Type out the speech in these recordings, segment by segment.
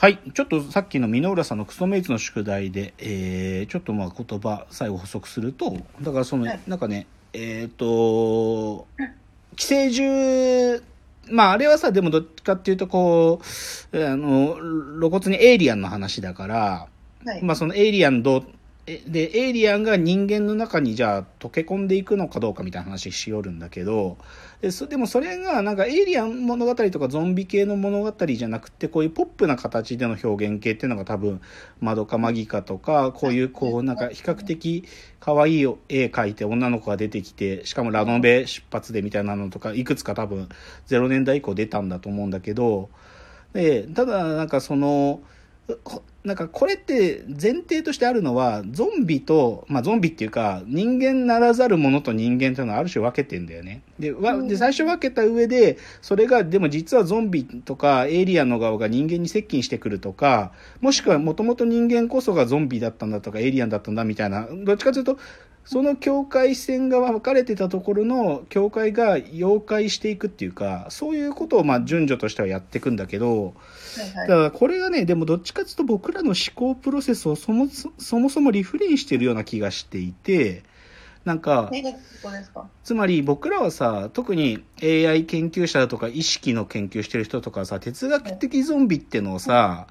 はい。ちょっとさっきの箕浦さんのクソメイツの宿題で、えー、ちょっとまあ言葉、最後補足すると、だからその、はいなんかね、えっ、と、寄生獣、まああれはさ、でもどっちかっていうとこう、あの、露骨にエイリアンの話だから、はい。まあそのエイリアンどう、えで、エイリアンが人間の中にじゃあ溶け込んでいくのかどうかみたいな話しよるんだけど、でそでもそれがなんかエイリアン物語とかゾンビ系の物語じゃなくて、こういうポップな形での表現系っていうのが多分、マドカマギカとか、こういうこうなんか比較的可愛い絵描いて女の子が出てきて、しかもラノベ出発でみたいなのとか、いくつか多分0年代以降出たんだと思うんだけど、で、ただなんかその、ほなんかこれって前提としてあるのはゾンビと、まあゾンビっていうか人間ならざるものと人間というのはある種分けてんだよね。で、わで最初分けた上で、それがでも実はゾンビとかエイリアンの側が人間に接近してくるとか、もしくはもともと人間こそがゾンビだったんだとかエイリアンだったんだみたいな、どっちかというと、その境界線が分かれてたところの境界が妖怪していくっていうか、そういうことをまあ順序としてはやっていくんだけど、はいだからこれがね、でもどっちかっていうと僕らの思考プロセスをそもそそもそもリフレインしてるような気がしていて、なんか、つまり僕らはさ、特に AI 研究者だとか意識の研究してる人とかはさ、哲学的ゾンビってのをさ、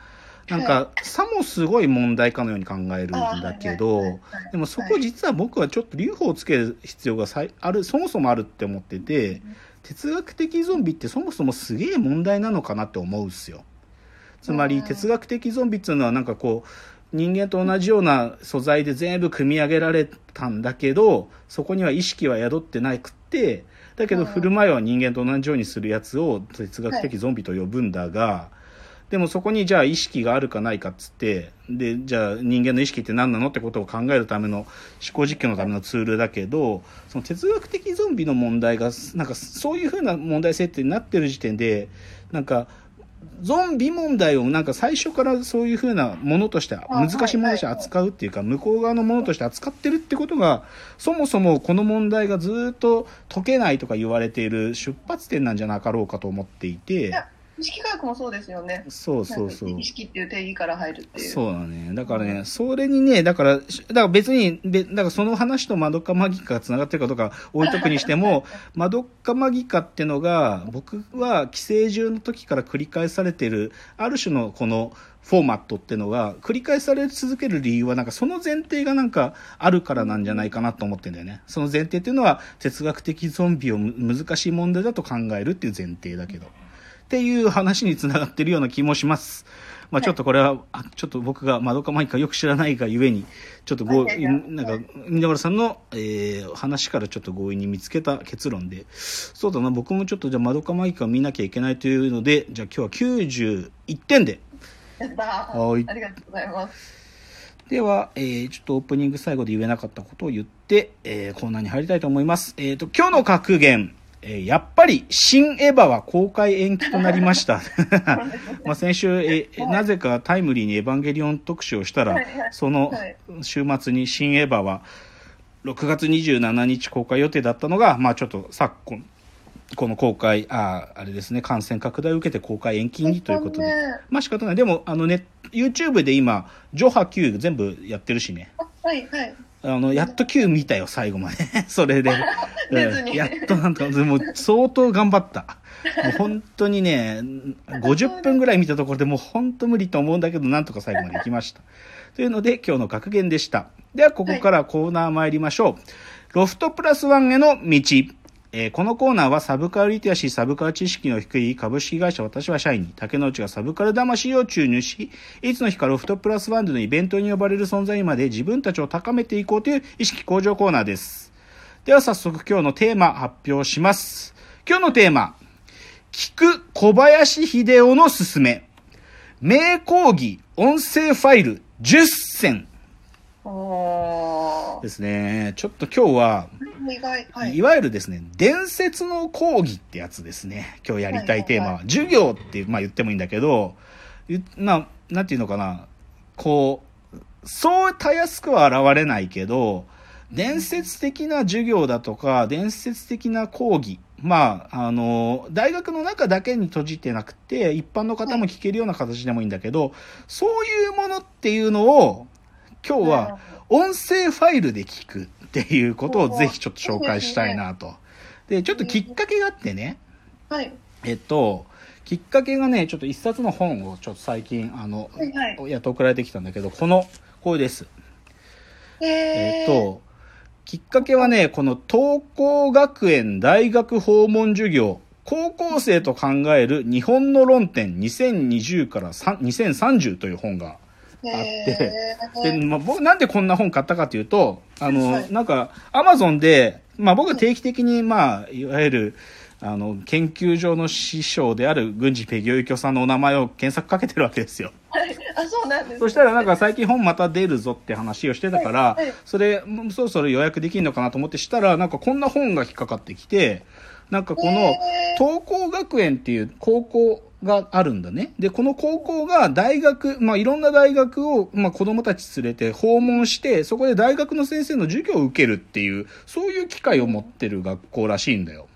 なんか、さもすごい問題かのように考えるんだけど、でもそこ実は僕はちょっと留保をつける必要がさいある、そもそもあるって思ってて、哲学的ゾンビってそもそもすげえ問題なのかなって思うっすよ。つまりうん。哲学的ゾンビっていうのはなんかこう、人間と同じような素材で全部組み上げられたんだけど、そこには意識は宿ってなくって、だけどうん。振る舞いは人間と同じようにするやつを哲学的ゾンビと呼ぶんだが、でもそこにじゃあ意識があるかないかっつって、で、じゃあ人間の意識って何なのってことを考えるための思考実験のためのツールだけど、その哲学的ゾンビの問題が、なんかそういうふうな問題設定になってる時点で、なんか、ゾンビ問題をなんか最初からそういうふうなものとして、難しいものとして扱うっていうか、向こう側のものとして扱ってるってことが、そもそもこの問題がずっと解けないとか言われている出発点なんじゃなかろうかと思っていて、意識科学もそうですよね。そうそうそう。意識っていう定義から入るっていう。そうだね。だからね、それにね、だから、しだから別に、べだからその話とマドカマギカが繋がってるかどうか置いとくにしても、マドカマギカってのが、僕は寄生獣の時から繰り返されてる、ある種のこのフォーマットってのが、繰り返され続ける理由は、なんかその前提がなんかあるからなんじゃないかなと思ってんだよね。その前提っていうのは、哲学的ゾンビをむ難しい問題だと考えるっていう前提だけど。っていう話につながってるような気もします。まあちょっとこれは、あちょっと僕がマドカマイカよく知らないがゆえに、ちょっとご、はいはいはいなんか、皆村さんの、えー話からちょっと強引に見つけた結論で、そうだな、僕もちょっとじゃあマドカマイカを見なきゃいけないというので、じゃあ今日は91点で。やったーはいありがとうございます。では、えーちょっとオープニング最後で言えなかったことを言って、えーコーナーに入りたいと思います。えっ、と、今日の格言、えーやっぱり、新エヴァは公開延期となりました。まあ先週、えなぜかタイムリーにエヴァンゲリオン特集をしたら、そのはい週末に新エヴァは6月27日公開予定だったのが、まあちょっと昨今、この公開、ああ、あれですね、感染拡大を受けて公開延期にということで。ねまあ仕方ない。でも、あのね、YouTube で今、ジョハ Q 全部やってるしね。あはいはい。あの、やっと Q 見たよ、最後まで。それで。出ずにうんやっとなんとか、でも相当頑張った。もう本当にね、50分ぐらい見たところでもう本当無理と思うんだけど、なんとか最後まで行きました。というので、今日の格言でした。では、ここからコーナー参りましょう。ロフトプラスワンへの道。えーこのコーナーはサブカルリテラシー、サブカル知識の低い株式会社私は社員に、竹之内がサブカル魂を注入し、いつの日かロフトプラスワンでのイベントに呼ばれる存在にまで自分たちを高めていこうという意識向上コーナーです。では早速今日のテーマ発表します。今日のテーマ、聞く小林秀夫のすすめ。名講義音声ファイル10選ですね。ちょっと今日は。はいい。わゆるですね、伝説の講義ってやつですね。今日やりたいテーマは。はい授業って、まあ言ってもいいんだけど、ゆまあ、なんていうのかな。こう、そうたやすくは現れないけど、伝説的な授業だとか、伝説的な講義まあ、あの、大学の中だけに閉じてなくて、一般の方も聞けるような形でもいいんだけど、そういうものっていうのを、今日は音声ファイルで聞くっていうことをぜひちょっと紹介したいなと。で、ちょっときっかけがあってね、はい。えっと、きっかけがね、ちょっと一冊の本をちょっと最近、あの、はいはい。やっと送られてきたんだけど、この、これです。ええっ、と、きっかけはね、この東光学園大学訪問授業、高校生と考える日本の論点2020から3 2030という本がー、あってえで、まあ、僕なんでこんな本買ったかというと、あの、はいなんか、アマゾンで、まあ僕定期的に、まあ、いわゆる、あの、研究所の師匠である郡司ペギョユキョさんのお名前を検索かけてるわけですよ。はい。あ、そうなんですね。そしたらなんか最近本また出るぞって話をしてたからはいはい、それ、そろそろ予約できるのかなと思ってしたら、なんかこんな本が引っかかってきて、なんかこの東光学園っていう高校があるんだね。で、この高校が大学、まあいろんな大学を、まあ子供たち連れて訪問して、そこで大学の先生の授業を受けるっていう、そういう機会を持ってる学校らしいんだよ。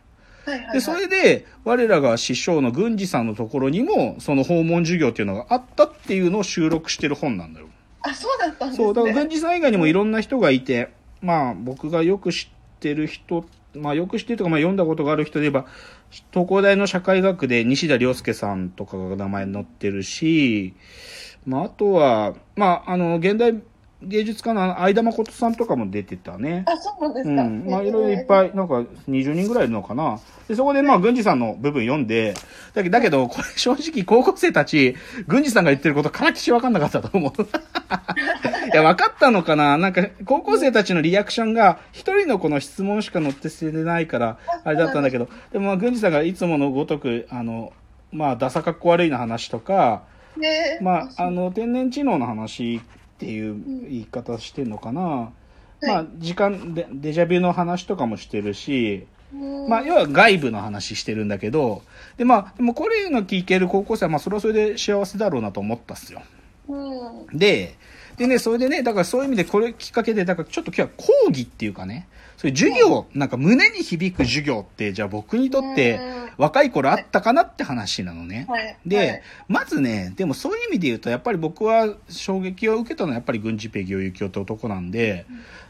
はいはいはい。で、それで、我らが師匠の郡司さんのところにも、その訪問授業っていうのがあったっていうのを収録してる本なんだよ。あ、そうだったんですね。そう、だから郡司さん以外にもいろんな人がいて、まあ僕がよく知ってる人、まあよく知ってるとか、まあ読んだことがある人で言えば、東工大の社会学で西田亮介さんとかが名前載ってるし、まああとは、まああの、現代芸術家の相田誠さんとかも出てたね。あ、そうなんですか。うん。まあ、いろいろいっぱい、なんか、20人ぐらいいるのかな。で、そこで、まあ、郡司さんの部分読んで、だけだけど、これ正直、高校生たち、郡司さんが言ってること、からきし分かんなかったと思う。いや、分かったのかな？なんか、高校生たちのリアクションが、一人のこの質問しか載って捨ててないから、あれだったんだけど、でも、まあ、郡司さんがいつものごとく、あの、まあ、ダサかっこ悪いな話とか、ねまあ、あの、天然知能の話っていう言い方してんのかな。まあ、時間で、デジャビュの話とかもしてるし、まあ、要は外部の話してるんだけど、で、まあ、でもこれの聞ける高校生は、まあ、それはそれで幸せだろうなと思ったっすよ。うん。で、でね、それでね、だからそういう意味でこれきっかけで、だからちょっと今日は講義っていうかね、そういう授業、なんか胸に響く授業って、じゃあ僕にとって若い頃あったかなって話なのね。はい。で、はいまずね、でもそういう意味で言うと、やっぱり僕は衝撃を受けたのはやっぱり軍事ペギオユキオって男なんで、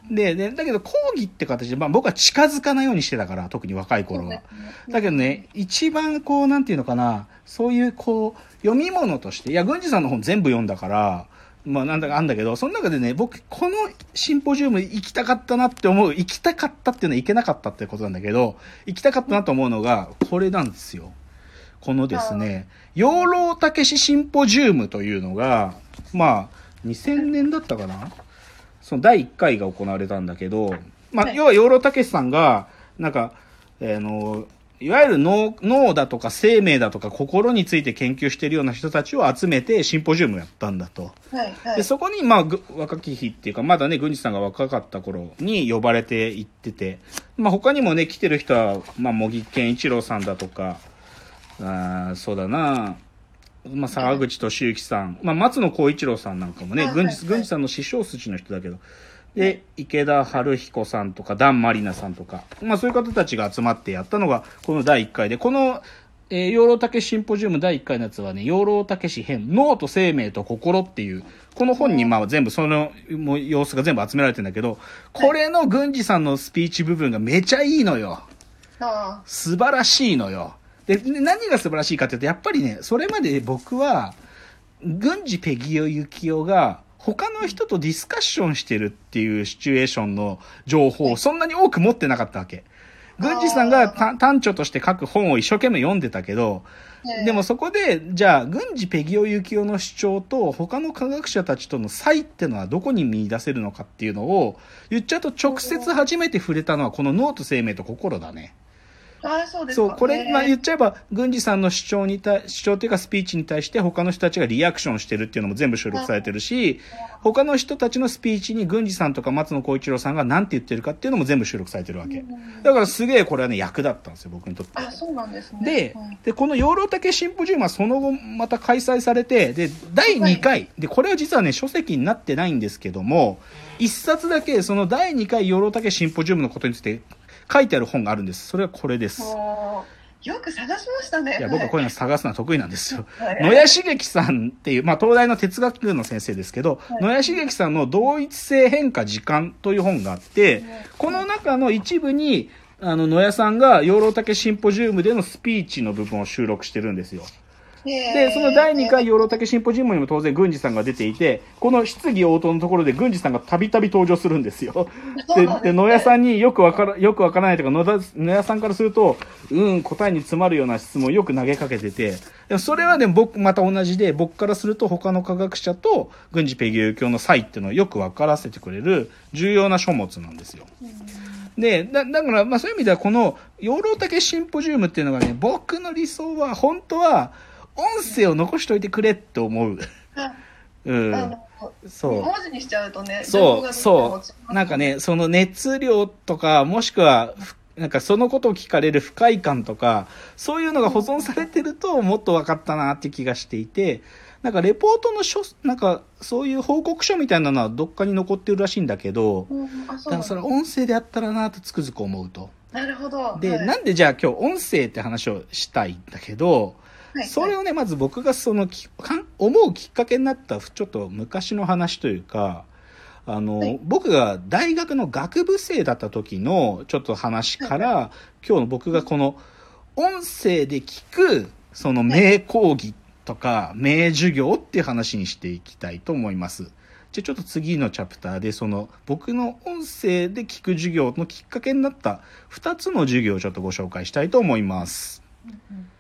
で、で、だけど講義って形で、まあ僕は近づかないようにしてたから、特に若い頃は。だけどね、一番こう、なんていうのかな、そういうこう、読み物として、いや、軍事さんの本全部読んだから、まあなんだかあんだけど、その中でね、僕、このシンポジウム行きたかったなって思う、行きたかったっていうのは行けなかったってことなんだけど、行きたかったなと思うのが、これなんですよ。このですね、養老たけしシンポジウムというのが、まあ、2000年だったかな？その第1回が行われたんだけど、まあ、はい。要は養老たけしさんが、なんか、えーあの、いわゆる脳脳だとか生命だとか心について研究しているような人たちを集めてシンポジウムをやったんだと。はい。はい。で、そこに、まあ、ぐ若き日っていうか、まだね、郡司さんが若かった頃に呼ばれて行ってて、まあ、他にもね、来てる人は、まあ、茂木健一郎さんだとか、あーそうだな、まあ、沢口俊之さん、まあ、松野光一郎さんなんかもね、はいはい郡司、郡司さんの師匠筋の人だけど、で、池田春彦さんとか、段まりなさんとか、まあ、そういう方たちが集まってやったのが、この第1回で、この、えー養老たけしシンポジウム第1回のやつはね、養老たけし編、脳と生命と心っていう、この本にまあ全部そのもう様子が全部集められてるんだけど、これの郡司さんのスピーチ部分がめちゃいいのよ。あ素晴らしいのよ。で、で何が素晴らしいかっていうと、やっぱりね、それまで僕は、郡司ペギオユキオが、他の人とディスカッションしてるっていうシチュエーションの情報をそんなに多く持ってなかったわけ。郡司さんがた短調として書く本を一生懸命読んでたけど、ーでも、そこで、じゃあ、郡司ペギオユキオの主張と他の科学者たちとの差異ってのはどこに見出せるのかっていうのを言っちゃうと直接初めて触れたのはこの脳と生命と心だね。ああ、そうですか。そう、これ、まあ言っちゃえば、郡司さんの主張に対、主張っていうかスピーチに対して他の人たちがリアクションしてるっていうのも全部収録されてるし、他の人たちのスピーチに郡司さんとか松野光一郎さんが何て言ってるかっていうのも全部収録されてるわけ。うんだからすげえこれはね、役立ったんですよ、僕にとって。あ、そうなんですね。ではい、で、この養老竹シンポジウムはその後また開催されて、で、第2回、で、これは実はね、書籍になってないんですけども、一冊だけその第2回養老竹シンポジウムのことについて書いてある本があるんです。それはこれです。よく探しましたね。いや、僕はこういうの探すのは得意なんですよ。はい野谷茂樹さんっていう、まあ、東大の哲学部の先生ですけど、はい野谷茂樹さんの同一性変化時間という本があって、この中の一部に、あの、野谷さんが養老竹シンポジウムでのスピーチの部分を収録してるんですよ。で、でその第2回養老竹シンポジウムにも当然郡司さんが出ていて、この質疑応答のところで郡司さんがたびたび登場するんですよ。で、で野谷さんによくわから、よくわからないとか、野田野谷さんからすると、うん、答えに詰まるような質問をよく投げかけてて、でもそれはね、僕、また同じで、僕からすると他の科学者と郡司ペギュー教の差異っていうのをよくわからせてくれる重要な書物なんですよ。で、だだから、まあそういう意味では、この養老竹シンポジウムっていうのがね、僕の理想は、本当は、音声を残しといてくれって思う。うん。そう。文字にしちゃうとね、そう、そう。なんかね、その熱量とか、もしくは、ふなんかそのことを聞かれる不快感とか、そういうのが保存されてると、もっと分かったなって気がしていて、なんかレポートの書、なんかそういう報告書みたいなのはどっかに残ってるらしいんだけど、うんあ、だからそれ音声であったらなとつくづく思うと。なるほど。で、はいなんでじゃあ今日音声って話をしたいんだけど、はいそれをね、まず僕がそのきかん思うきっかけになったちょっと昔の話というか、あの、はい。僕が大学の学部生だった時のちょっと話から、今日の僕がこの音声で聞くその名講義とか名授業っていう話にしていきたいと思います。じゃあちょっと次のチャプターでその僕の音声で聞く授業のきっかけになった2つの授業をちょっとご紹介したいと思います。うんうん